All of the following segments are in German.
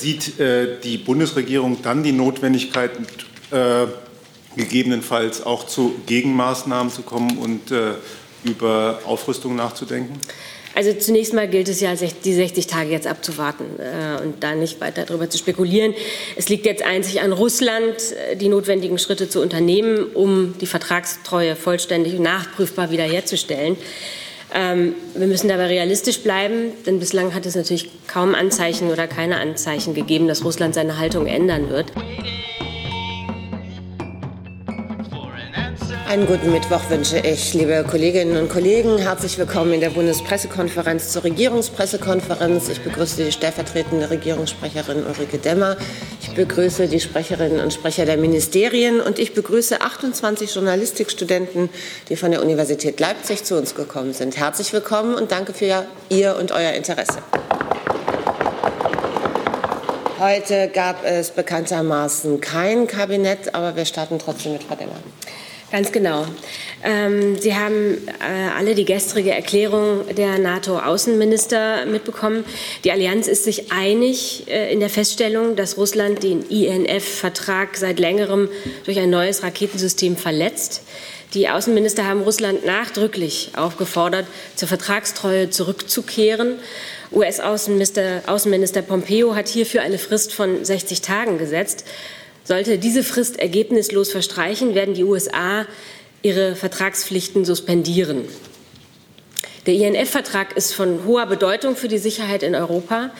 sieht äh, die Bundesregierung dann die Notwendigkeit, äh, gegebenenfalls auch zu Gegenmaßnahmen zu kommen und äh, über Aufrüstung nachzudenken? Also zunächst mal gilt es ja, die 60 Tage jetzt abzuwarten äh, und da nicht weiter darüber zu spekulieren. Es liegt jetzt einzig an Russland, äh, die notwendigen Schritte zu unternehmen, um die Vertragstreue vollständig und nachprüfbar wiederherzustellen. Ähm, wir müssen dabei realistisch bleiben, denn bislang hat es natürlich kaum Anzeichen oder keine Anzeichen gegeben, dass Russland seine Haltung ändern wird. Einen guten Mittwoch wünsche ich, liebe Kolleginnen und Kollegen. Herzlich willkommen in der Bundespressekonferenz zur Regierungspressekonferenz. Ich begrüße die stellvertretende Regierungssprecherin Ulrike Demmer. Ich begrüße die Sprecherinnen und Sprecher der Ministerien und ich begrüße 28 Journalistikstudenten, die von der Universität Leipzig zu uns gekommen sind. Herzlich willkommen und danke für Ihr und euer Interesse. Heute gab es bekanntermaßen kein Kabinett, aber wir starten trotzdem mit Frau Demmer. Ganz genau. Ähm, Sie haben äh, alle die gestrige Erklärung der NATO-Außenminister mitbekommen. Die Allianz ist sich einig äh, in der Feststellung, dass Russland den INF-Vertrag seit längerem durch ein neues Raketensystem verletzt. Die Außenminister haben Russland nachdrücklich aufgefordert, zur Vertragstreue zurückzukehren. US-Außenminister Außenminister Pompeo hat hierfür eine Frist von 60 Tagen gesetzt. Sollte diese Frist ergebnislos verstreichen, werden die USA ihre Vertragspflichten suspendieren. Der INF-Vertrag ist von hoher Bedeutung für die Sicherheit in Europa.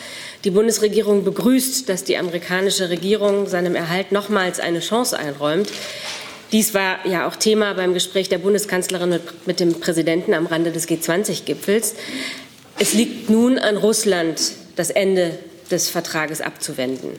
Die Bundesregierung begrüßt, dass die amerikanische Regierung seinem Erhalt nochmals eine Chance einräumt. Dies war ja auch Thema beim Gespräch der Bundeskanzlerin mit, dem Präsidenten am Rande des G20-Gipfels. Es liegt nun an Russland, das Ende des Vertrages abzuwenden.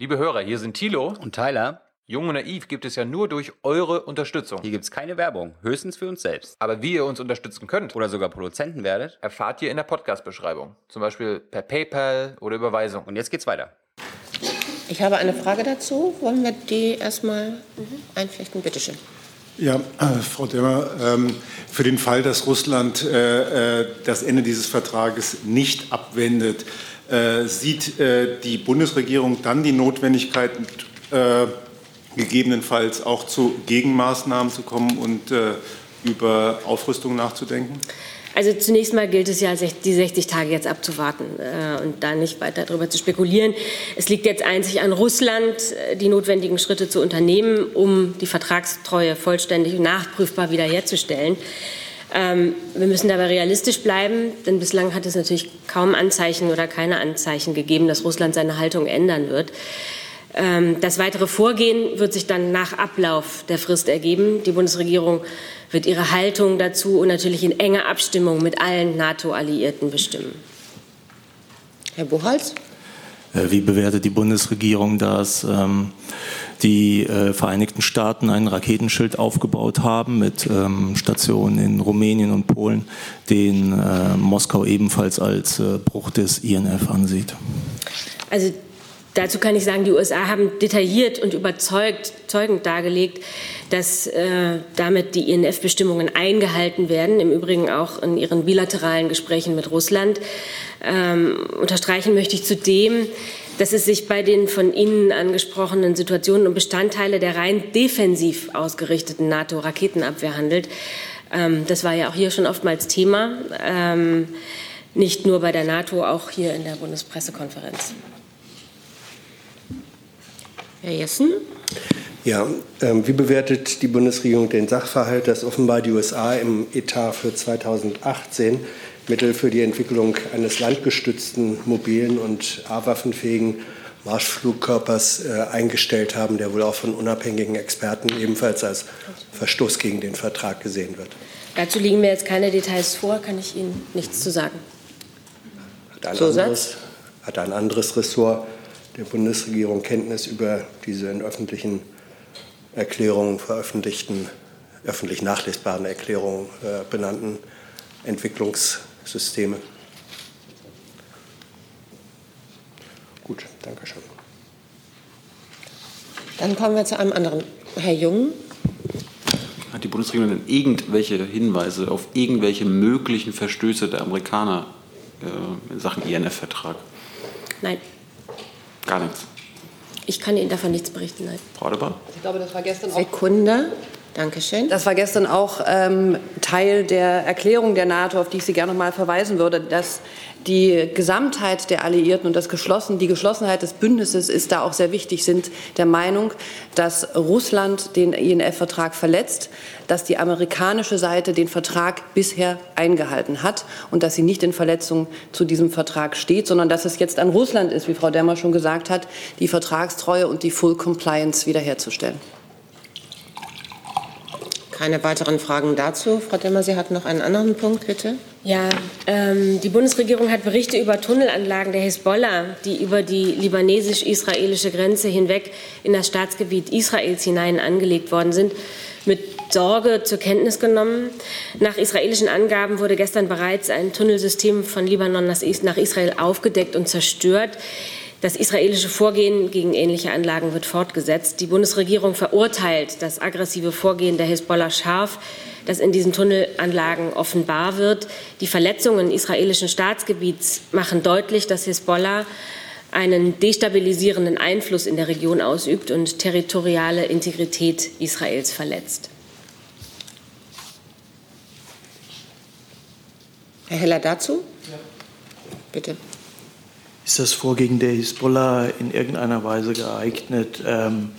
Liebe Hörer, hier sind Thilo und Tyler. Jung und naiv gibt es ja nur durch eure Unterstützung. Hier gibt es keine Werbung, höchstens für uns selbst. Aber wie ihr uns unterstützen könnt oder sogar Produzenten werdet, erfahrt ihr in der Podcast-Beschreibung. Zum Beispiel per PayPal oder Überweisung. Und jetzt geht's weiter. Ich habe eine Frage dazu. Wollen wir die erstmal einflechten? Bitte schön. Ja, äh, Frau Demmer, ähm, für den Fall, dass Russland äh, äh das Ende dieses Vertrages nicht abwendet, sieht äh, die Bundesregierung dann die Notwendigkeit, äh, gegebenenfalls auch zu Gegenmaßnahmen zu kommen und über Aufrüstung nachzudenken? Also zunächst mal gilt es ja, die 60 Tage jetzt abzuwarten und da nicht weiter darüber zu spekulieren. Es liegt jetzt einzig an Russland, die notwendigen Schritte zu unternehmen, um die Vertragstreue vollständig und nachprüfbar wiederherzustellen. Ähm, wir müssen dabei realistisch bleiben, denn bislang hat es natürlich kaum Anzeichen oder keine Anzeichen gegeben, dass Russland seine Haltung ändern wird. Ähm, das weitere Vorgehen wird sich dann nach Ablauf der Frist ergeben. Die Bundesregierung wird ihre Haltung dazu und natürlich in enger Abstimmung mit allen NATO-Alliierten bestimmen. Herr Buchholz? Äh, wie bewertet die Bundesregierung das? Ähm, die äh, Vereinigten Staaten ein Raketenschild aufgebaut haben mit ähm, Stationen in Rumänien und Polen, den äh, Moskau ebenfalls als äh, Bruch des INF ansieht. Also Dazu kann ich sagen, die USA haben detailliert und überzeugt, zeugend dargelegt, dass äh, damit die INF-Bestimmungen eingehalten werden, im Übrigen auch in ihren bilateralen Gesprächen mit Russland. Ähm, unterstreichen möchte ich zudem, dass es sich bei den von Ihnen angesprochenen Situationen um Bestandteile der rein defensiv ausgerichteten NATO-Raketenabwehr handelt. Ähm, das war ja auch hier schon oftmals Thema, ähm, nicht nur bei der NATO, auch hier in der Bundespressekonferenz. Herr Jessen? Ja, ähm, wie bewertet die Bundesregierung den Sachverhalt, dass offenbar die USA im Etat für 2018 Mittel für die Entwicklung eines landgestützten, mobilen und A-waffenfähigen Marschflugkörpers äh, eingestellt haben, der wohl auch von unabhängigen Experten ebenfalls als Verstoß gegen den Vertrag gesehen wird. Dazu liegen mir jetzt keine Details vor, kann ich Ihnen nichts zu sagen. Hat ein, anderes, hat ein anderes Ressort der Bundesregierung Kenntnis über diese in öffentlichen Erklärungen veröffentlichten, öffentlich nachlesbaren Erklärungen äh, benannten Entwicklungs- Systeme. Gut, danke schön. Dann kommen wir zu einem anderen. Herr Jung. Hat die Bundesregierung denn irgendwelche Hinweise auf irgendwelche möglichen Verstöße der Amerikaner äh, in Sachen INF-Vertrag? Nein. Gar nichts. Ich kann Ihnen davon nichts berichten, nein. Frau Adebar? Ich glaube, das war gestern auch. Sekunde. Dankeschön. Das war gestern auch ähm, Teil der Erklärung der NATO, auf die ich Sie gerne noch mal verweisen würde, dass die Gesamtheit der Alliierten und das Geschlossen, die Geschlossenheit des Bündnisses ist da auch sehr wichtig, sind der Meinung, dass Russland den INF-Vertrag verletzt, dass die amerikanische Seite den Vertrag bisher eingehalten hat und dass sie nicht in Verletzung zu diesem Vertrag steht, sondern dass es jetzt an Russland ist, wie Frau Demmer schon gesagt hat, die Vertragstreue und die Full Compliance wiederherzustellen. Keine weiteren Fragen dazu. Frau Demmer, Sie hatten noch einen anderen Punkt, bitte. Ja, ähm, die Bundesregierung hat Berichte über Tunnelanlagen der Hisbollah, die über die libanesisch-israelische Grenze hinweg in das Staatsgebiet Israels hinein angelegt worden sind, mit Sorge zur Kenntnis genommen. Nach israelischen Angaben wurde gestern bereits ein Tunnelsystem von Libanon nach Israel aufgedeckt und zerstört. Das israelische Vorgehen gegen ähnliche Anlagen wird fortgesetzt. Die Bundesregierung verurteilt das aggressive Vorgehen der Hisbollah scharf, das in diesen Tunnelanlagen offenbar wird. Die Verletzungen israelischen Staatsgebiets machen deutlich, dass Hisbollah einen destabilisierenden Einfluss in der Region ausübt und territoriale Integrität Israels verletzt. Herr Heller dazu? Ja. Bitte. Ist das Vorgehen der Hisbollah in irgendeiner Weise geeignet, ähm,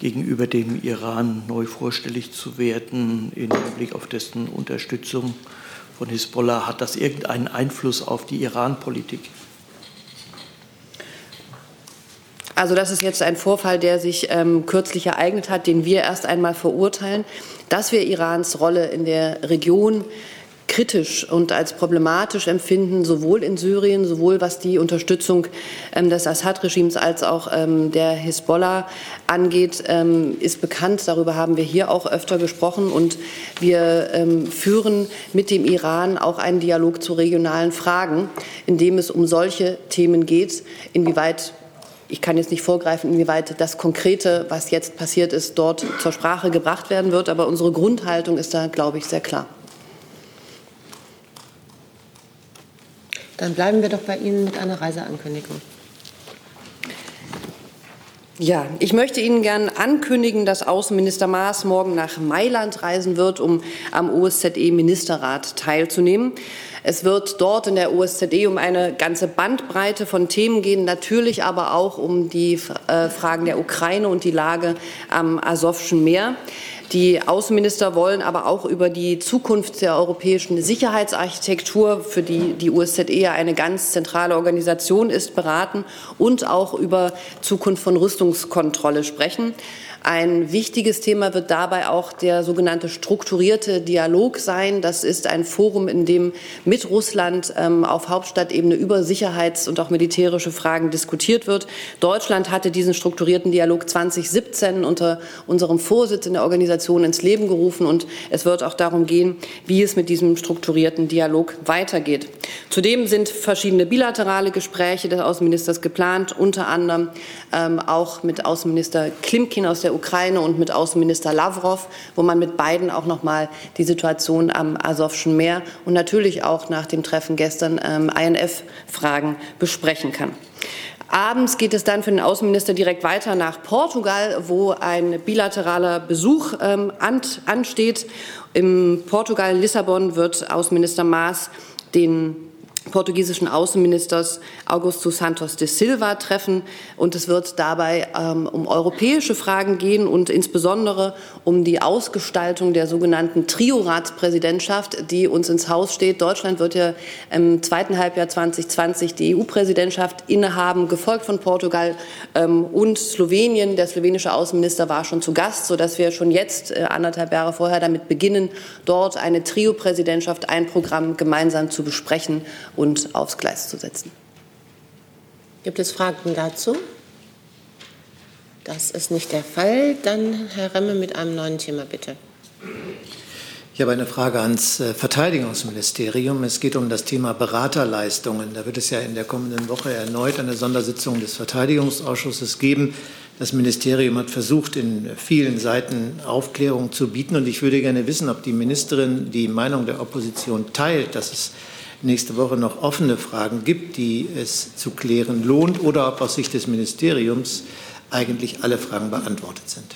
gegenüber dem Iran neu vorstellig zu werden im Blick auf dessen Unterstützung von Hisbollah? Hat das irgendeinen Einfluss auf die Iran-Politik? Also das ist jetzt ein Vorfall, der sich ähm, kürzlich ereignet hat, den wir erst einmal verurteilen. Dass wir Irans Rolle in der Region kritisch und als problematisch empfinden, sowohl in Syrien, sowohl was die Unterstützung ähm, des Assad-Regimes als auch ähm, der Hisbollah angeht, ähm, ist bekannt. Darüber haben wir hier auch öfter gesprochen. Und wir führen mit dem Iran auch einen Dialog zu regionalen Fragen, in dem es um solche Themen geht, inwieweit ich kann jetzt nicht vorgreifen, inwieweit das Konkrete, was jetzt passiert ist, dort zur Sprache gebracht werden wird. Aber unsere Grundhaltung ist da, glaube ich, sehr klar. Dann bleiben wir doch bei Ihnen mit einer Reiseankündigung. Ja, ich möchte Ihnen gern ankündigen, dass Außenminister Maas morgen nach Mailand reisen wird, um am OSZE-Ministerrat teilzunehmen. Es wird dort in der OSZE um eine ganze Bandbreite von Themen gehen, natürlich aber auch um die äh, Fragen der Ukraine und die Lage am Asowschen Meer. Die Außenminister wollen aber auch über die Zukunft der europäischen Sicherheitsarchitektur, für die die USZE ja eine ganz zentrale Organisation ist, beraten und auch über Zukunft von Rüstungskontrolle sprechen. Ein wichtiges Thema wird dabei auch der sogenannte strukturierte Dialog sein. Das ist ein Forum, in dem mit Russland ähm, auf Hauptstadtebene über Sicherheits- und auch militärische Fragen diskutiert wird. Deutschland hatte diesen strukturierten Dialog 2017 unter unserem Vorsitz in der Organisation ins Leben gerufen und es wird auch darum gehen, wie es mit diesem strukturierten Dialog weitergeht. Zudem sind verschiedene bilaterale Gespräche des Außenministers geplant, unter anderem ähm, auch mit Außenminister Klimkin aus der Ukraine und mit Außenminister Lavrov, wo man mit beiden auch noch mal die Situation am Asowschen Meer und natürlich auch nach dem Treffen gestern ähm, INF-Fragen besprechen kann. Abends geht es dann für den Außenminister direkt weiter nach Portugal, wo ein bilateraler Besuch ähm, ansteht. Im Portugal Lissabon wird Außenminister Maas den portugiesischen Außenministers Augusto Santos de Silva treffen. Und es wird dabei ähm, um europäische Fragen gehen und insbesondere um die Ausgestaltung der sogenannten Trio-Ratspräsidentschaft, die uns ins Haus steht. Deutschland wird ja im zweiten Halbjahr 2020 die EU-Präsidentschaft innehaben, gefolgt von Portugal ähm, und Slowenien. Der slowenische Außenminister war schon zu Gast, sodass wir schon jetzt, äh, anderthalb Jahre vorher, damit beginnen, dort eine Trio-Präsidentschaft, ein Programm gemeinsam zu besprechen und aufs Gleis zu setzen. Gibt es Fragen dazu? Das ist nicht der Fall. Dann Herr Remme mit einem neuen Thema, bitte. Ich habe eine Frage ans äh, Verteidigungsministerium. Es geht um das Thema Beraterleistungen. Da wird es ja in der kommenden Woche erneut eine Sondersitzung des Verteidigungsausschusses geben. Das Ministerium hat versucht, in vielen Seiten Aufklärung zu bieten. Und ich würde gerne wissen, ob die Ministerin die Meinung der Opposition teilt, dass es nächste Woche noch offene Fragen gibt, die es zu klären lohnt, oder ob aus Sicht des Ministeriums eigentlich alle Fragen beantwortet sind.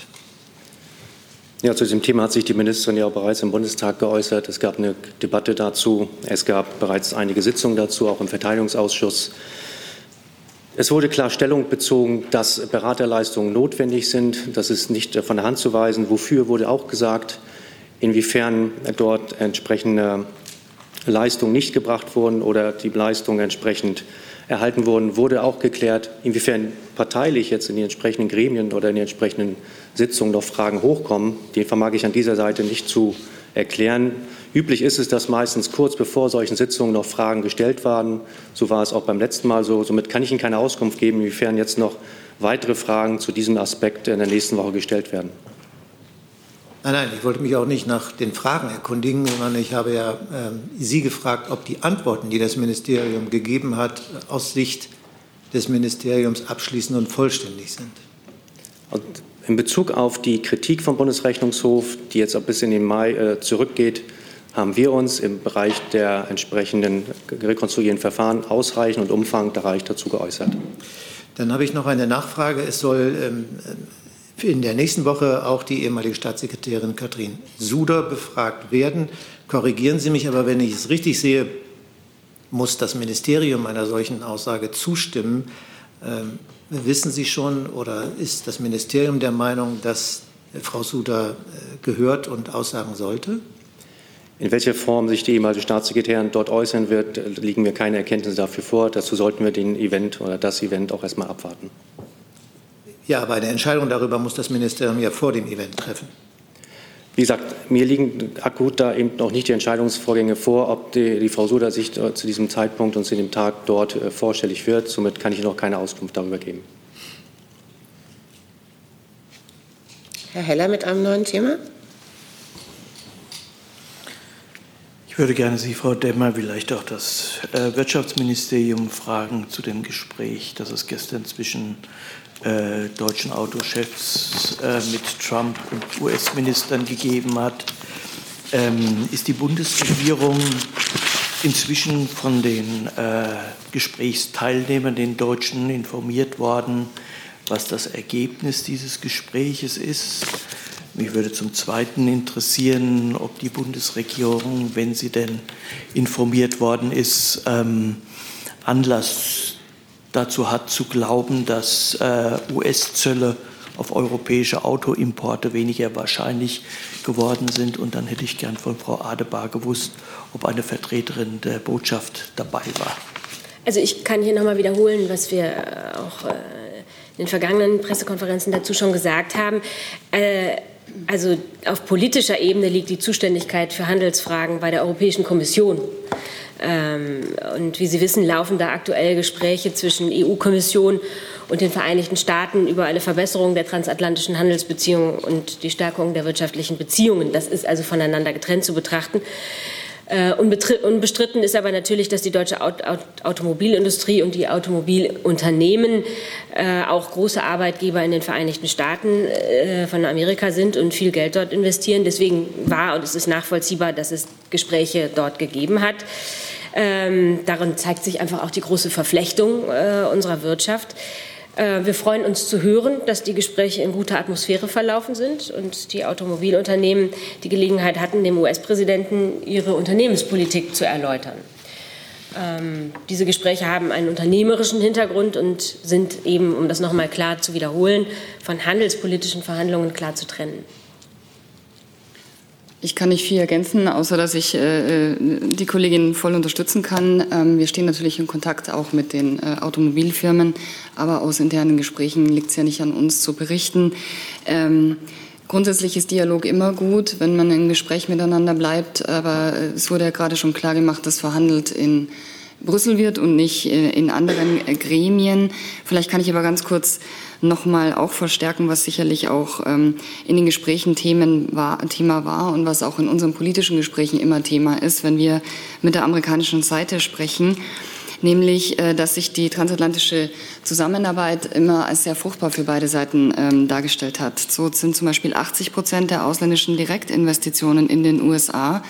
Ja, zu diesem Thema hat sich die Ministerin ja bereits im Bundestag geäußert. Es gab eine Debatte dazu. Es gab bereits einige Sitzungen dazu, auch im Verteidigungsausschuss. Es wurde klar Stellung bezogen, dass Beraterleistungen notwendig sind. Das ist nicht von der Hand zu weisen. Wofür wurde auch gesagt, inwiefern dort entsprechende Leistungen nicht gebracht wurden oder die Leistungen entsprechend erhalten wurden, wurde auch geklärt. Inwiefern parteilich jetzt in den entsprechenden Gremien oder in den entsprechenden Sitzungen noch Fragen hochkommen, die vermag ich an dieser Seite nicht zu erklären. Üblich ist es, dass meistens kurz bevor solchen Sitzungen noch Fragen gestellt werden. So war es auch beim letzten Mal so. Somit kann ich Ihnen keine Auskunft geben, inwiefern jetzt noch weitere Fragen zu diesem Aspekt in der nächsten Woche gestellt werden. Nein, nein, ich wollte mich auch nicht nach den Fragen erkundigen, sondern ich habe ja äh, Sie gefragt, ob die Antworten, die das Ministerium gegeben hat, aus Sicht des Ministeriums abschließend und vollständig sind. Und in Bezug auf die Kritik vom Bundesrechnungshof, die jetzt bis in den Mai äh, zurückgeht, haben wir uns im Bereich der entsprechenden rekonstruierenden Verfahren ausreichend und umfangreich dazu geäußert. Dann habe ich noch eine Nachfrage. Es soll ähm, in der nächsten Woche auch die ehemalige Staatssekretärin Katrin Suder befragt werden. Korrigieren Sie mich aber, wenn ich es richtig sehe, muss das Ministerium einer solchen Aussage zustimmen. Ähm, wissen Sie schon oder ist das Ministerium der Meinung, dass Frau Suder äh, gehört und aussagen sollte? In welcher Form sich die ehemalige Staatssekretärin dort äußern wird, liegen mir keine Erkenntnisse dafür vor. Dazu sollten wir den Event oder das Event auch erstmal abwarten. Ja, aber eine Entscheidung darüber muss das Ministerium ja vor dem Event treffen. Wie gesagt, mir liegen akut da eben noch nicht die Entscheidungsvorgänge vor, ob die, die Frau Suder sich zu diesem Zeitpunkt und zu dem Tag dort äh, vorstellig wird. Somit kann ich noch keine Auskunft darüber geben. Herr Heller mit einem neuen Thema. Ich würde gerne Sie, Frau Demmer, vielleicht auch das äh, Wirtschaftsministerium fragen zu dem Gespräch, das es gestern zwischen äh, deutschen Autochefs äh, mit Trump und US-Ministern gegeben hat. Ähm, ist die Bundesregierung inzwischen von den äh, Gesprächsteilnehmern, den Deutschen, informiert worden, was das Ergebnis dieses Gespräches ist? Mich würde zum Zweiten interessieren, ob die Bundesregierung, wenn sie denn informiert worden ist, ähm, Anlass dazu hat zu glauben, dass äh, US-Zölle auf europäische Autoimporte weniger wahrscheinlich geworden sind. Und dann hätte ich gern von Frau Adebar gewusst, ob eine Vertreterin der Botschaft dabei war. Also ich kann hier nochmal wiederholen, was wir äh, auch äh, in den vergangenen Pressekonferenzen dazu schon gesagt haben. Äh, also auf politischer Ebene liegt die Zuständigkeit für Handelsfragen bei der Europäischen Kommission. Ähm, und wie Sie wissen, laufen da aktuell Gespräche zwischen EU-Kommission und den Vereinigten Staaten über eine Verbesserung der transatlantischen Handelsbeziehungen und die Stärkung der wirtschaftlichen Beziehungen. Das ist also voneinander getrennt zu betrachten. Äh, unbestritten ist aber natürlich, dass die deutsche Automobilindustrie und die Automobilunternehmen äh, auch große Arbeitgeber in den Vereinigten Staaten äh, von Amerika sind und viel Geld dort investieren. Deswegen war und es ist nachvollziehbar, dass es Gespräche dort gegeben hat. Ähm, darin zeigt sich einfach auch die große Verflechtung unserer Wirtschaft. Äh, wir freuen uns zu hören, dass die Gespräche in guter Atmosphäre verlaufen sind und die Automobilunternehmen die Gelegenheit hatten, dem US-Präsidenten ihre Unternehmenspolitik zu erläutern. Ähm, diese Gespräche haben einen unternehmerischen Hintergrund und sind eben, um das noch mal klar zu wiederholen, von handelspolitischen Verhandlungen klar zu trennen. Ich kann nicht viel ergänzen, außer dass ich äh, die Kollegin voll unterstützen kann. Ähm, wir stehen natürlich in Kontakt auch mit den äh, Automobilfirmen, aber aus internen Gesprächen liegt es ja nicht an uns zu berichten. Ähm, grundsätzlich ist Dialog immer gut, wenn man im Gespräch miteinander bleibt, aber es wurde ja gerade schon klar gemacht, dass verhandelt in Brüssel wird und nicht äh, in anderen Gremien. Vielleicht kann ich aber ganz kurz nochmal auch verstärken, was sicherlich auch ähm, in den Gesprächen Themen war, Thema war und was auch in unseren politischen Gesprächen immer Thema ist, wenn wir mit der amerikanischen Seite sprechen nämlich äh, dass sich die transatlantische Zusammenarbeit immer als sehr fruchtbar für beide Seiten ähm, dargestellt hat. So sind zum Beispiel 80 Prozent der ausländischen Direktinvestitionen in den USA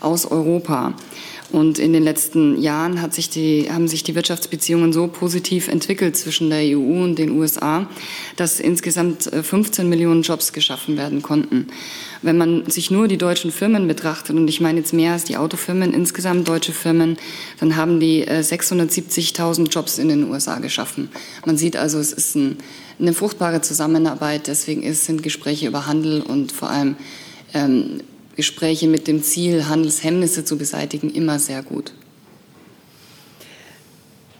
aus Europa. Und in den letzten Jahren hat sich die, haben sich die Wirtschaftsbeziehungen so positiv entwickelt zwischen der EU und den USA, dass insgesamt 15 Millionen Jobs geschaffen werden konnten. Wenn man sich nur die deutschen Firmen betrachtet, und ich meine jetzt mehr als die Autofirmen, insgesamt deutsche Firmen, dann haben die 670.000 Jobs in den USA geschaffen. Man sieht also, es ist ein, eine fruchtbare Zusammenarbeit. Deswegen ist, sind Gespräche über Handel und vor allem ähm, Gespräche mit dem Ziel, Handelshemmnisse zu beseitigen, immer sehr gut.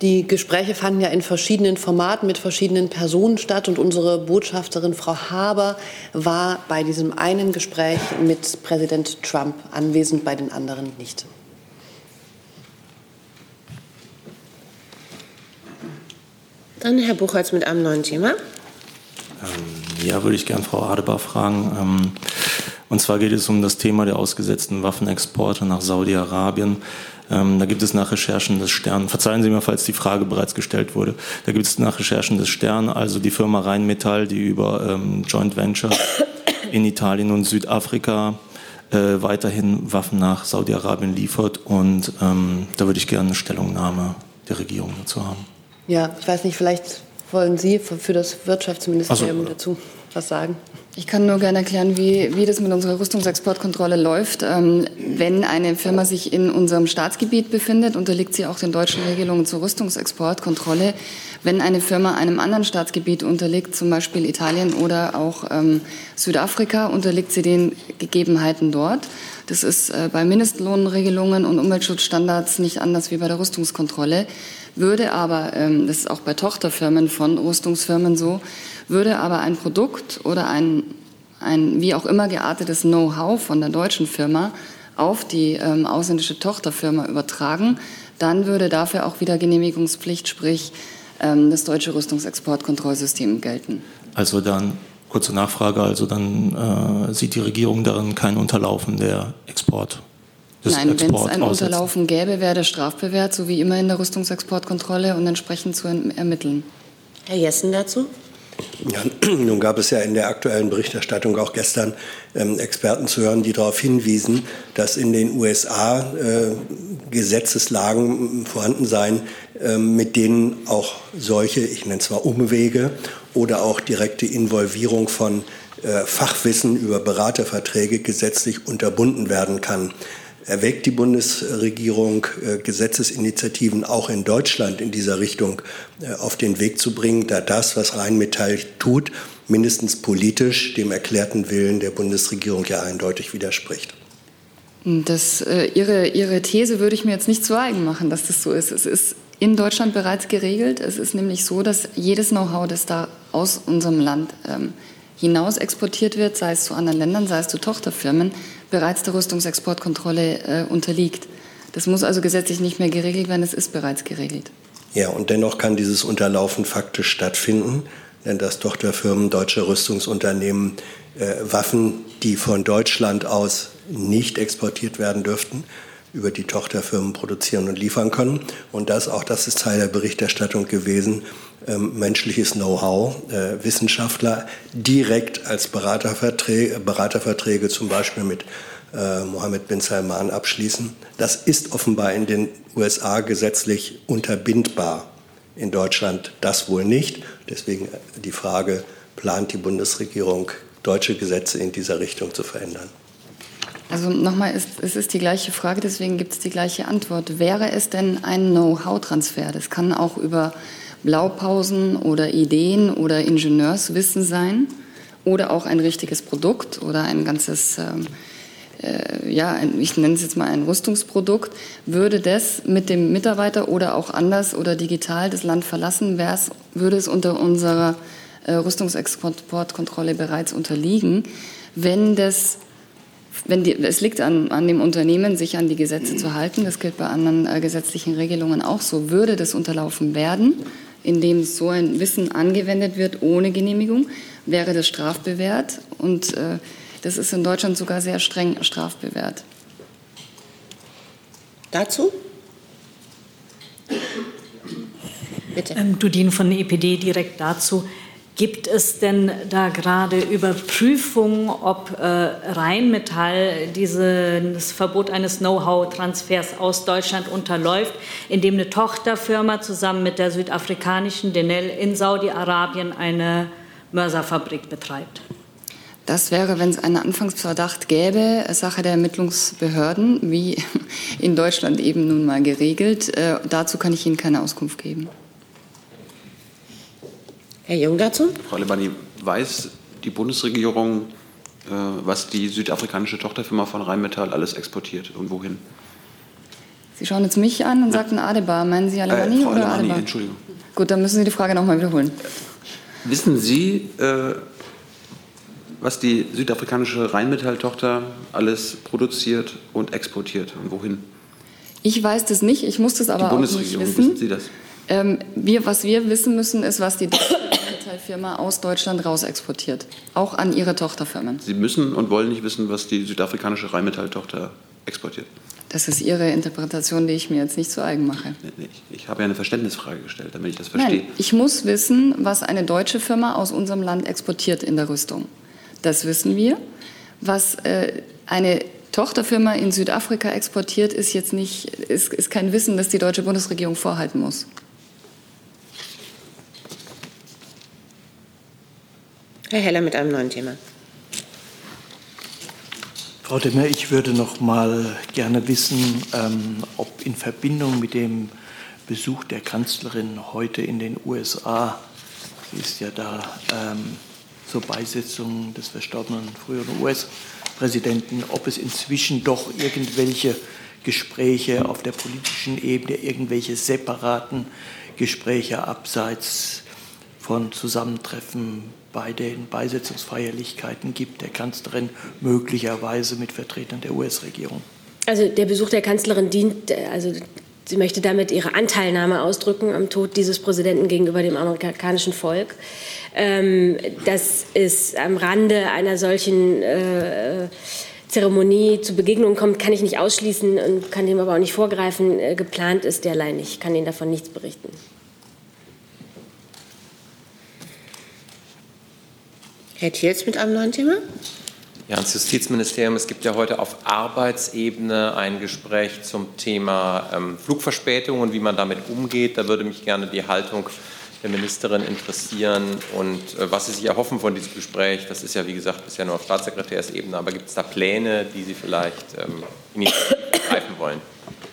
Die Gespräche fanden ja in verschiedenen Formaten mit verschiedenen Personen statt und unsere Botschafterin Frau Haber war bei diesem einen Gespräch mit Präsident Trump anwesend, bei den anderen nicht. Dann Herr Buchholz mit einem neuen Thema. Ähm, ja, würde ich gern Frau Adebar fragen. Ähm, und zwar geht es um das Thema der ausgesetzten Waffenexporte nach Saudi-Arabien. Ähm, da gibt es nach Recherchen des Stern, verzeihen Sie mir, falls die Frage bereits gestellt wurde, da gibt es nach Recherchen des Stern, also die Firma Rheinmetall, die über ähm, Joint Venture in Italien und Südafrika äh, weiterhin Waffen nach Saudi-Arabien liefert. Und ähm, da würde ich gerne eine Stellungnahme der Regierung dazu haben. Ja, ich weiß nicht, vielleicht wollen Sie für das Wirtschaftsministerium so, dazu was sagen? Ich kann nur gerne erklären, wie, wie das mit unserer Rüstungsexportkontrolle läuft. Ähm, wenn eine Firma sich in unserem Staatsgebiet befindet, unterliegt sie auch den deutschen Regelungen zur Rüstungsexportkontrolle. Wenn eine Firma einem anderen Staatsgebiet unterliegt, zum Beispiel Italien oder auch ähm, Südafrika, unterliegt sie den Gegebenheiten dort. Das ist äh, bei Mindestlohnregelungen und Umweltschutzstandards nicht anders wie bei der Rüstungskontrolle. Würde aber, ähm, das ist auch bei Tochterfirmen von Rüstungsfirmen so, würde aber ein Produkt oder ein, ein wie auch immer geartetes Know-how von der deutschen Firma auf die ähm, ausländische Tochterfirma übertragen, dann würde dafür auch wieder Genehmigungspflicht, sprich ähm, das deutsche Rüstungsexportkontrollsystem gelten. Also dann kurze Nachfrage, also dann äh, sieht die Regierung darin kein Unterlaufen der Export. Nein, wenn es ein Unterlaufen gäbe, wäre der strafbewehrt, so wie immer in der Rüstungsexportkontrolle und entsprechend zu ermitteln. Herr Jessen dazu? Ja, nun gab es ja in der aktuellen Berichterstattung auch gestern ähm, Experten zu hören, die darauf hinwiesen, dass in den USA äh, Gesetzeslagen vorhanden seien, äh, mit denen auch solche, ich nenne zwar Umwege oder auch direkte Involvierung von äh, Fachwissen über Beraterverträge gesetzlich unterbunden werden kann erwägt die Bundesregierung, äh, Gesetzesinitiativen auch in Deutschland in dieser Richtung äh, auf den Weg zu bringen, da das, was Rheinmetall tut, mindestens politisch dem erklärten Willen der Bundesregierung ja eindeutig widerspricht. Das, äh, ihre, ihre These würde ich mir jetzt nicht zu eigen machen, dass das so ist. Es ist in Deutschland bereits geregelt. Es ist nämlich so, dass jedes Know-how, das da aus unserem Land ähm, hinaus exportiert wird, sei es zu anderen Ländern, sei es zu Tochterfirmen, bereits der Rüstungsexportkontrolle äh, unterliegt. Das muss also gesetzlich nicht mehr geregelt werden, es ist bereits geregelt. Ja, und dennoch kann dieses Unterlaufen faktisch stattfinden, denn dass Tochterfirmen deutsche Rüstungsunternehmen äh, Waffen, die von Deutschland aus nicht exportiert werden dürften, über die Tochterfirmen produzieren und liefern können. Und das, auch das ist Teil der Berichterstattung gewesen, ähm, menschliches Know-how, äh, Wissenschaftler direkt als Beraterverträge, Beraterverträge zum Beispiel mit äh, Mohammed bin Salman abschließen. Das ist offenbar in den USA gesetzlich unterbindbar. In Deutschland das wohl nicht. Deswegen die Frage, plant die Bundesregierung, deutsche Gesetze in dieser Richtung zu verändern? Also nochmal, es, es ist die gleiche Frage, deswegen gibt es die gleiche Antwort. Wäre es denn ein Know-how-Transfer? Das kann auch über Blaupausen oder Ideen oder Ingenieurswissen sein oder auch ein richtiges Produkt oder ein ganzes, ähm, äh, ja, ein, ich nenne es jetzt mal ein Rüstungsprodukt. Würde das mit dem Mitarbeiter oder auch anders oder digital das Land verlassen, würde es unter unserer äh, Rüstungsexportkontrolle bereits unterliegen, wenn das wenn die, es liegt an, an dem Unternehmen, sich an die Gesetze zu halten. Das gilt bei anderen äh, gesetzlichen Regelungen auch so. Würde das unterlaufen werden, indem so ein Wissen angewendet wird ohne Genehmigung, wäre das strafbewehrt. Und äh, das ist in Deutschland sogar sehr streng strafbewehrt. Dazu? Bitte. Ähm, Dudin von der EPD direkt dazu. Gibt es denn da gerade Überprüfungen, ob äh, Rheinmetall dieses Verbot eines Know-how-Transfers aus Deutschland unterläuft, indem eine Tochterfirma zusammen mit der südafrikanischen Denel in Saudi-Arabien eine Mörserfabrik betreibt? Das wäre, wenn es einen Anfangsverdacht gäbe, Sache der Ermittlungsbehörden, wie in Deutschland eben nun mal geregelt. Äh, dazu kann ich Ihnen keine Auskunft geben. Herr Jung dazu? Frau Lebani, weiß die Bundesregierung, äh, was die südafrikanische Tochterfirma von Rheinmetall alles exportiert und wohin? Sie schauen jetzt mich an und ja. sagten Adebar. Meinen Sie Alebani äh, Frau oder Adebar? Entschuldigung. Gut, dann müssen Sie die Frage nochmal wiederholen. Wissen Sie, äh, was die südafrikanische Rheinmetall-Tochter alles produziert und exportiert und wohin? Ich weiß das nicht, ich muss das aber auch nicht wissen. Wissen Sie das? Ähm, wir, was wir wissen müssen, ist, was die Rheinmetall-Firma aus Deutschland raus exportiert, auch an ihre Tochterfirmen. Sie müssen und wollen nicht wissen, was die südafrikanische Rheinmetall-Tochter exportiert. Das ist Ihre Interpretation, die ich mir jetzt nicht zu eigen mache. Nee, nee, ich habe ja eine Verständnisfrage gestellt, damit ich das verstehe. Nein, ich muss wissen, was eine deutsche Firma aus unserem Land exportiert in der Rüstung. Das wissen wir. Was äh, eine Tochterfirma in Südafrika exportiert, ist jetzt nicht, ist, ist kein Wissen, das die deutsche Bundesregierung vorhalten muss. Herr Heller mit einem neuen Thema. Frau Demmer, ich würde noch mal gerne wissen, ähm, ob in Verbindung mit dem Besuch der Kanzlerin heute in den USA, sie ist ja da ähm, zur Beisetzung des verstorbenen früheren US-Präsidenten, ob es inzwischen doch irgendwelche Gespräche auf der politischen Ebene, irgendwelche separaten Gespräche abseits von Zusammentreffen bei den Beisetzungsfeierlichkeiten gibt, der Kanzlerin möglicherweise mit Vertretern der US-Regierung? Also der Besuch der Kanzlerin dient, also sie möchte damit ihre Anteilnahme ausdrücken am Tod dieses Präsidenten gegenüber dem amerikanischen Volk. Ähm, das ist am Rande einer solchen äh, Zeremonie zu Begegnungen kommt, kann ich nicht ausschließen und kann dem aber auch nicht vorgreifen. Äh, geplant ist derlei nicht. Ich kann Ihnen davon nichts berichten. Herr Thiels mit einem neuen Thema. Ja, ans Justizministerium. Es gibt ja heute auf Arbeitsebene ein Gespräch zum Thema ähm, Flugverspätung und wie man damit umgeht. Da würde mich gerne die Haltung der Ministerin interessieren und äh, was Sie sich erhoffen von diesem Gespräch. Das ist ja, wie gesagt, bisher nur auf Staatssekretärsebene, aber gibt es da Pläne, die Sie vielleicht ähm, greifen wollen?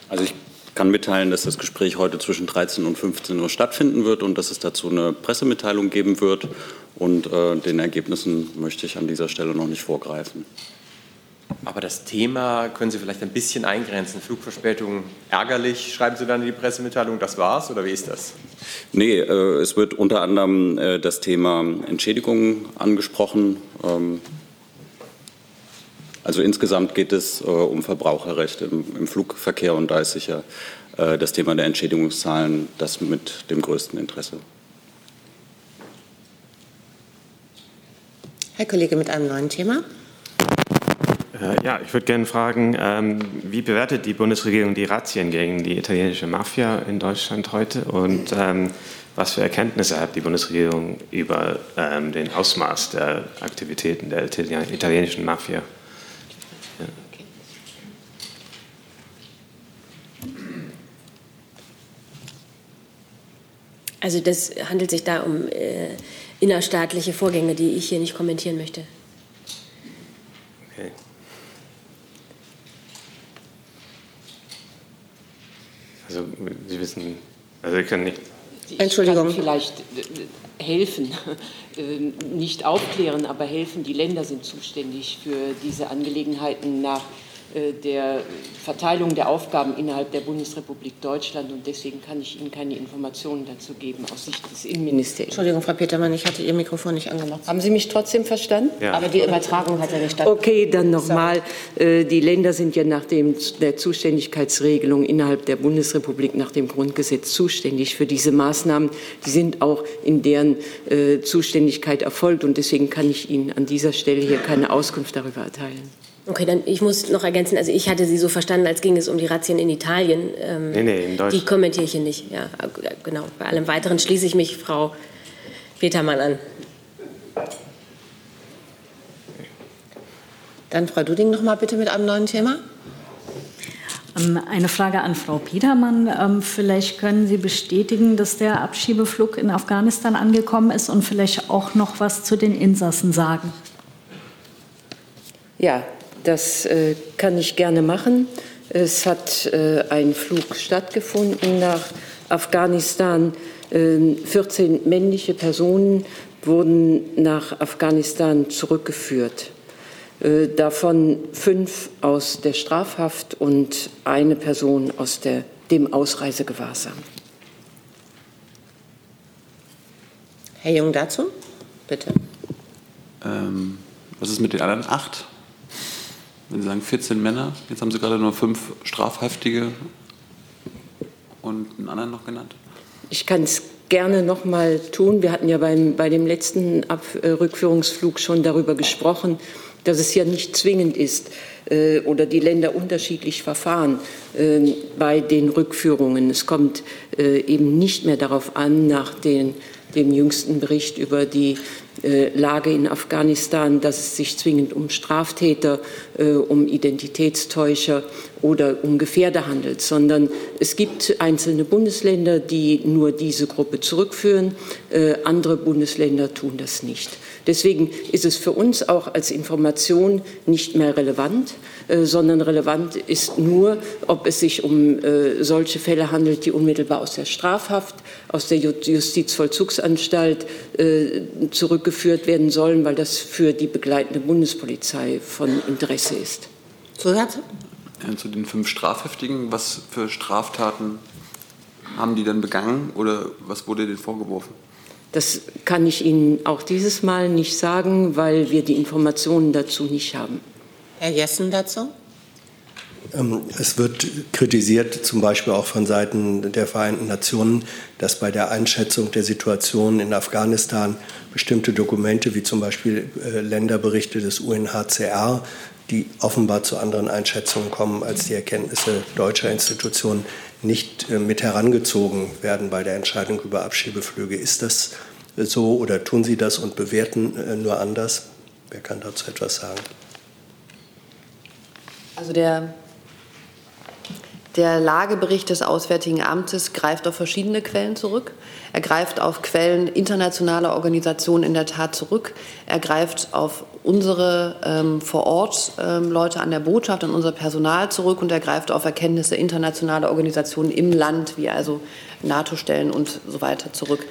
Also ich kann mitteilen, dass das Gespräch heute zwischen 13 und 15 Uhr stattfinden wird und dass es dazu eine Pressemitteilung geben wird. Und äh, den Ergebnissen möchte ich an dieser Stelle noch nicht vorgreifen. Aber das Thema können Sie vielleicht ein bisschen eingrenzen. Flugverspätung ärgerlich, schreiben Sie dann in die Pressemitteilung, das war's oder wie ist das? Nee, äh, es wird unter anderem äh, das Thema Entschädigung angesprochen. Ähm, also insgesamt geht es äh, um Verbraucherrechte im, im, Flugverkehr und da ist sicher äh, das Thema der Entschädigungszahlen das mit dem größten Interesse. Herr Kollege mit einem neuen Thema. Äh, ja, ich würde gerne fragen, ähm, wie bewertet die Bundesregierung die Razzien gegen die italienische Mafia in Deutschland heute und ähm, was für Erkenntnisse hat die Bundesregierung über ähm, den Ausmaß der Aktivitäten der italienischen Mafia? Also das handelt sich da um äh, innerstaatliche Vorgänge, die ich hier nicht kommentieren möchte. Okay. Also Sie wissen, also Sie können nicht. Entschuldigung. Ich kann vielleicht äh, helfen, äh, nicht aufklären, aber helfen. Die Länder sind zuständig für diese Angelegenheiten nach äh, der Verteilung der Aufgaben innerhalb der Bundesrepublik Deutschland. Und deswegen kann ich Ihnen keine Informationen dazu geben aus Sicht des Innenministeriums. Entschuldigung, Frau Petermann, ich hatte Ihr Mikrofon nicht angemacht. Haben Sie mich trotzdem verstanden? Ja. Aber die Übertragung hat ja nicht stattgefunden. Okay, dann nochmal. Äh, die Länder sind ja nach dem, der Zuständigkeitsregelung innerhalb der Bundesrepublik nach dem Grundgesetz zuständig für diese Maßnahmen. Die sind auch in deren äh, Zuständigkeit erfolgt. Und deswegen kann ich Ihnen an dieser Stelle hier keine Auskunft darüber erteilen. Okay, dann ich muss noch ergänzen, also ich hatte sie so verstanden, als ging es um die Razzien in Italien. Ähm, nee, nee, in Deutschland. Die kommentiere ich hier nicht. Ja, genau. Bei allem Weiteren schließe ich mich Frau Petermann an. Dann Frau Duding noch mal bitte mit einem neuen Thema. Ähm, eine Frage an Frau Petermann. Ähm, vielleicht können Sie bestätigen, dass der Abschiebeflug in Afghanistan angekommen ist und vielleicht auch noch was zu den Insassen sagen. Ja, das äh, kann ich gerne machen. Es hat äh, ein Flug stattgefunden nach Afghanistan. Äh, 14 männliche Personen wurden nach Afghanistan zurückgeführt. Äh, davon fünf aus der Strafhaft und eine Person aus der, dem Ausreisegewahrsam. Herr Jung dazu, bitte. Ähm, was ist mit den anderen acht? Wenn Sie sagen 14 Männer, jetzt haben Sie gerade nur fünf Strafhaftige und einen anderen noch genannt. Ich kann es gerne noch mal tun. Wir hatten ja beim, bei dem letzten Ab äh, Rückführungsflug schon darüber gesprochen, dass es ja nicht zwingend ist äh, oder die Länder unterschiedlich verfahren äh, bei den Rückführungen. Es kommt äh, eben nicht mehr darauf an, nach den, dem jüngsten Bericht über die Lage in Afghanistan, dass es sich zwingend um Straftäter, äh, um Identitätstäuscher oder um Gefährder handelt, sondern es gibt einzelne Bundesländer, die nur diese Gruppe zurückführen. Äh, andere Bundesländer tun das nicht. Deswegen ist es für uns auch als Information nicht mehr relevant, äh, sondern relevant ist nur, ob es sich um äh, solche Fälle handelt, die unmittelbar aus der Strafhaft, aus der Justizvollzugsanstalt äh, zurückgeführt werden sollen, weil das für die begleitende Bundespolizei von Interesse ist. Zusatz? Zu den fünf Strafhaftigen, was für Straftaten haben die dann begangen oder was wurde denen vorgeworfen? Das kann ich Ihnen auch dieses Mal nicht sagen, weil wir die Informationen dazu nicht haben. Herr Jessen dazu? Ähm, es wird kritisiert, zum Beispiel auch von Seiten der Vereinten Nationen, dass bei der Einschätzung der Situation in Afghanistan bestimmte Dokumente, wie zum Beispiel äh, Länderberichte des UNHCR, die offenbar zu anderen Einschätzungen kommen als die Erkenntnisse deutscher Institutionen, nicht äh, mit herangezogen werden bei der Entscheidung über Abschiebeflüge. Ist das so oder tun Sie das und bewerten äh, nur anders? Wer kann dazu etwas sagen? Also der, der Lagebericht des Auswärtigen Amtes greift auf verschiedene Quellen zurück. Er greift auf Quellen internationaler Organisationen in der Tat zurück. Er greift auf unsere ähm, vor Ort ähm, Leute an der Botschaft, an unser Personal zurück und er greift auf Erkenntnisse internationaler Organisationen im Land, wie also NATO-Stellen und so weiter zurück.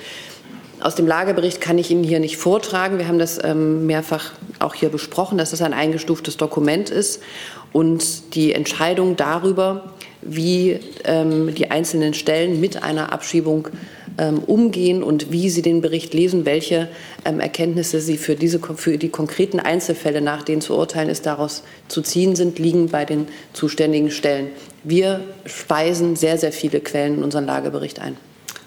Aus dem Lagebericht kann ich Ihnen hier nicht vortragen. Wir haben das ähm, mehrfach auch hier besprochen, dass es ein eingestuftes Dokument ist und die Entscheidung darüber, wie ähm, die einzelnen Stellen mit einer Abschiebung ähm, umgehen und wie sie den Bericht lesen, welche ähm, Erkenntnisse sie für, diese, für die konkreten Einzelfälle, nach denen zu urteilen ist, daraus zu ziehen sind, liegen bei den zuständigen Stellen. Wir speisen sehr, sehr viele Quellen in unseren Lagebericht ein.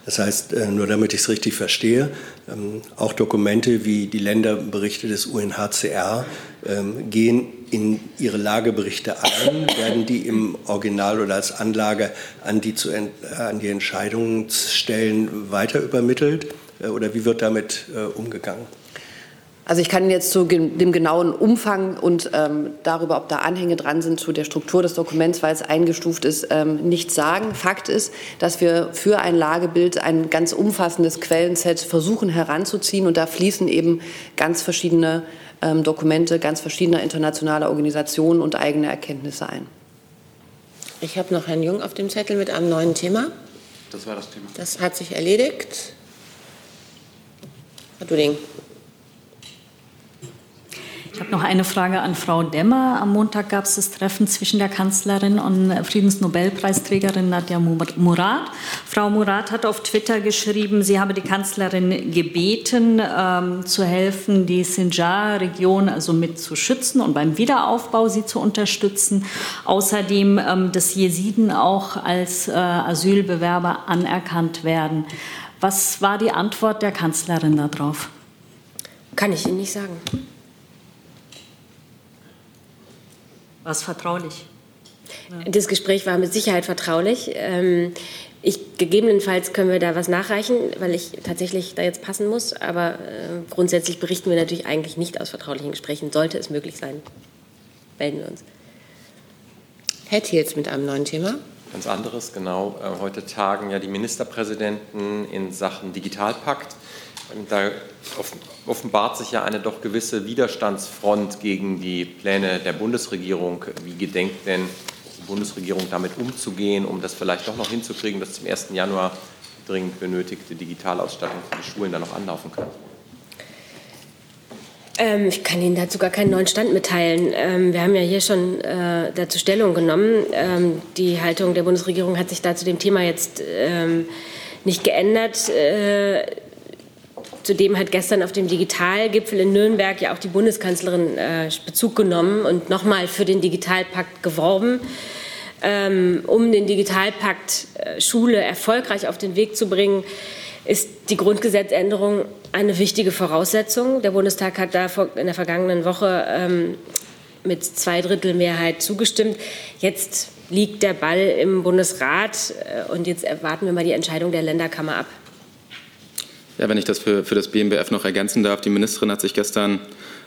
Das heißt, äh, nur damit ich es richtig verstehe, ähm, auch Dokumente wie die Länderberichte des UNHCR ähm, gehen in ihre Lageberichte ein, werden die im Original oder als Anlage an die, zu, an die Entscheidungsstellen weiter übermittelt äh, oder wie wird damit äh, umgegangen? Also ich kann jetzt zu dem genauen Umfang und ähm, darüber, ob da Anhänge dran sind, zu der Struktur des Dokuments, weil es eingestuft ist, ähm, nichts sagen. Fakt ist, dass wir für ein Lagebild ein ganz umfassendes Quellenset versuchen heranzuziehen und da fließen eben ganz verschiedene ähm, Dokumente ganz verschiedener internationaler Organisationen und eigene Erkenntnisse ein. Ich habe noch Herrn Jung auf dem Zettel mit einem neuen Thema. Das war das Thema. Das hat sich erledigt. Herr Duding. Ich habe noch eine Frage an Frau Demmer. Am Montag gab es das Treffen zwischen der Kanzlerin und Friedensnobelpreisträgerin Nadja Murad. Frau Murad hat auf Twitter geschrieben, sie habe die Kanzlerin gebeten, ähm, zu helfen, die Sinjar-Region also mit zu schützen und beim Wiederaufbau sie zu unterstützen. Außerdem, ähm, dass Jesiden auch als äh, Asylbewerber anerkannt werden. Was war die Antwort der Kanzlerin darauf? Kann ich Ihnen nicht sagen. War es vertraulich? Das Gespräch war mit Sicherheit vertraulich. Ähm, ich, gegebenenfalls können wir da was nachreichen, weil ich tatsächlich da jetzt passen muss. Aber äh, grundsätzlich berichten wir natürlich eigentlich nicht aus vertraulichen Gesprächen. Sollte es möglich sein. melden wir uns. Herr Thiels mit einem neuen Thema. Ganz anderes, genau. Äh, heute tagen ja die Ministerpräsidenten in Sachen Digitalpakt. Da offenbart sich ja eine doch gewisse Widerstandsfront gegen die Pläne der Bundesregierung. Wie gedenkt denn die Bundesregierung damit umzugehen, um das vielleicht doch noch hinzukriegen, dass zum 1. Januar dringend benötigte Digitalausstattung für die Schulen dann noch anlaufen kann? Ähm, ich kann Ihnen dazu gar keinen neuen Stand mitteilen. Ähm, wir haben ja hier schon äh, dazu Stellung genommen. Ähm, die Haltung der Bundesregierung hat sich da zu dem Thema jetzt ähm, nicht geändert. Äh, zudem hat gestern auf dem Digitalgipfel in Nürnberg ja auch die Bundeskanzlerin äh, Bezug genommen und nochmal für den Digitalpakt geworben. Ähm, um den Digitalpakt äh, Schule erfolgreich auf den Weg zu bringen, ist die Grundgesetzänderung eine wichtige Voraussetzung. Der Bundestag hat da in der vergangenen Woche ähm, mit Zweidrittelmehrheit zugestimmt. Jetzt liegt der Ball im Bundesrat äh, und jetzt erwarten wir mal die Entscheidung der Länderkammer ab. Ja, wenn ich das für, für das BMBF noch ergänzen darf, die Ministerin hat sich gestern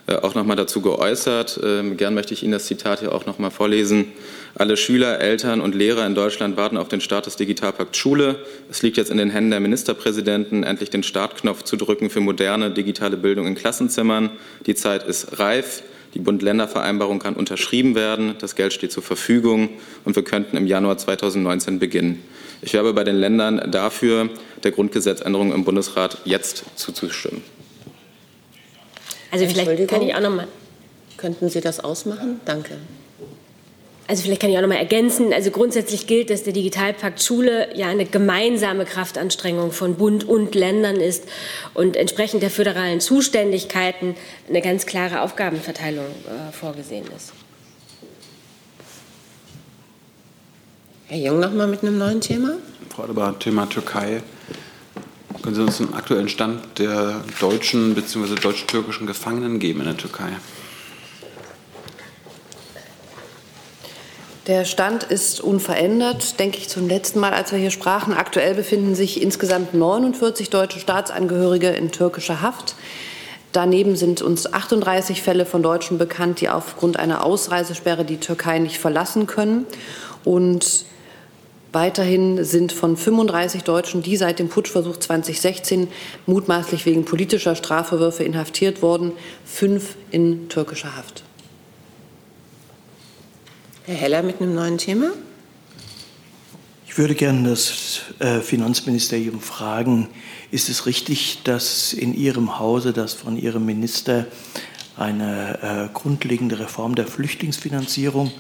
äh, auch noch mal dazu geäußert. Ähm, gern möchte ich Ihnen das Zitat hier auch noch mal vorlesen. Alle Schüler, Eltern und Lehrer in Deutschland warten auf den Start des Digitalpakt Schule. Es liegt jetzt in den Händen der Ministerpräsidenten, endlich den Startknopf zu drücken für moderne digitale Bildung in Klassenzimmern. Die Zeit ist reif. Die Bund-Länder-Vereinbarung kann unterschrieben werden. Das Geld steht zur Verfügung und wir könnten im Januar 2019 beginnen. Ich werbe bei den Ländern dafür, der Grundgesetzänderung im Bundesrat jetzt zuzustimmen. Also vielleicht kann ich auch noch mal. Könnten Sie das ausmachen? Danke. Also vielleicht kann ich auch noch mal ergänzen. Also grundsätzlich gilt, dass der Digitalpakt Schule ja eine gemeinsame Kraftanstrengung von Bund und Ländern ist und entsprechend der föderalen Zuständigkeiten eine ganz klare Aufgabenverteilung äh, vorgesehen ist. Herr Jung noch mal mit einem neuen Thema. Frau Adebar, Thema Türkei. Können Sie uns einen aktuellen Stand der deutschen bzw. deutsch-türkischen Gefangenen geben in der Türkei? Der Stand ist unverändert, denke ich, zum letzten Mal, als wir hier sprachen. Aktuell befinden sich insgesamt 49 deutsche Staatsangehörige in türkischer Haft. Daneben sind uns 38 Fälle von Deutschen bekannt, die aufgrund einer Ausreisesperre die Türkei nicht verlassen können. Und Weiterhin sind von 35 Deutschen, die seit dem Putschversuch 2016 mutmaßlich wegen politischer Strafverwürfe inhaftiert wurden, fünf in türkischer Haft. Herr Heller mit einem neuen Thema. Ich würde gerne das äh, Finanzministerium fragen, ist es richtig, dass in Ihrem Hause, dass von Ihrem Minister eine äh, grundlegende Reform der Flüchtlingsfinanzierung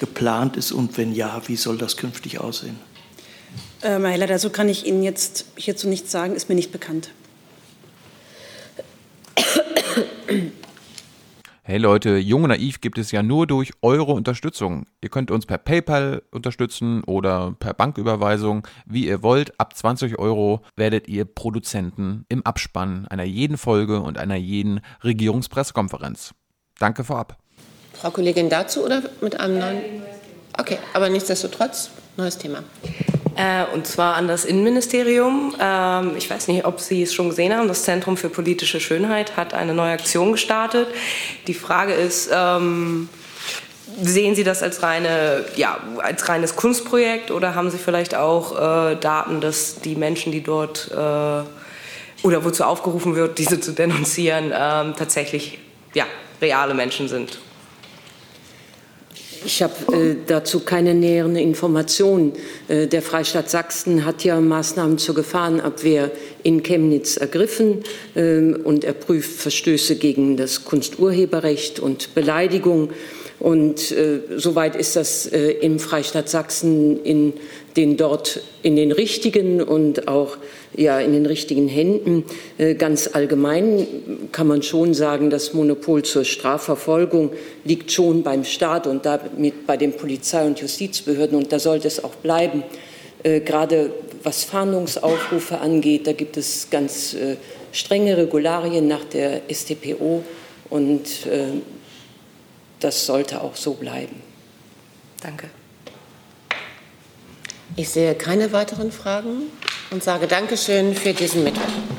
geplant ist und wenn ja, wie soll das künftig aussehen? Äh, Herr Heller, dazu kann ich Ihnen jetzt hierzu nichts sagen, ist mir nicht bekannt. Hey Leute, Jung und Naiv gibt es ja nur durch eure Unterstützung. Ihr könnt uns per PayPal unterstützen oder per Banküberweisung, wie ihr wollt. Ab 20 Euro werdet ihr Produzenten im Abspann einer jeden Folge und einer jeden Regierungspressekonferenz. Danke vorab. Frau Kollegin dazu oder mit einem neuen? Okay, aber nichtsdestotrotz, neues Thema. Äh, und zwar an das Innenministerium. Ähm, ich weiß nicht, ob Sie es schon gesehen haben. Das Zentrum für politische Schönheit hat eine neue Aktion gestartet. Die Frage ist, ähm, sehen Sie das als, reine, ja, als reines Kunstprojekt oder haben Sie vielleicht auch äh, Daten, dass die Menschen, die dort äh, oder wozu aufgerufen wird, diese zu denunzieren, ähm, tatsächlich ja, reale Menschen sind? Ich habe äh, dazu keine näheren Informationen. Äh, der Freistaat Sachsen hat ja Maßnahmen zur Gefahrenabwehr in Chemnitz ergriffen äh, und er prüft Verstöße gegen das Kunsturheberrecht und Beleidigung. Und äh, soweit ist das äh, im Freistaat Sachsen in den dort in den richtigen und auch ja, in den richtigen Händen. Äh, ganz allgemein kann man schon sagen, das Monopol zur Strafverfolgung liegt schon beim Staat und damit bei den Polizei- und Justizbehörden. Und da sollte es auch bleiben. Äh, gerade was Fahndungsaufrufe angeht, da gibt es ganz äh, strenge Regularien nach der StPO. Und das sollte auch so bleiben. Danke. Ich sehe keine weiteren Fragen und sage Dankeschön für diesen Mittwoch.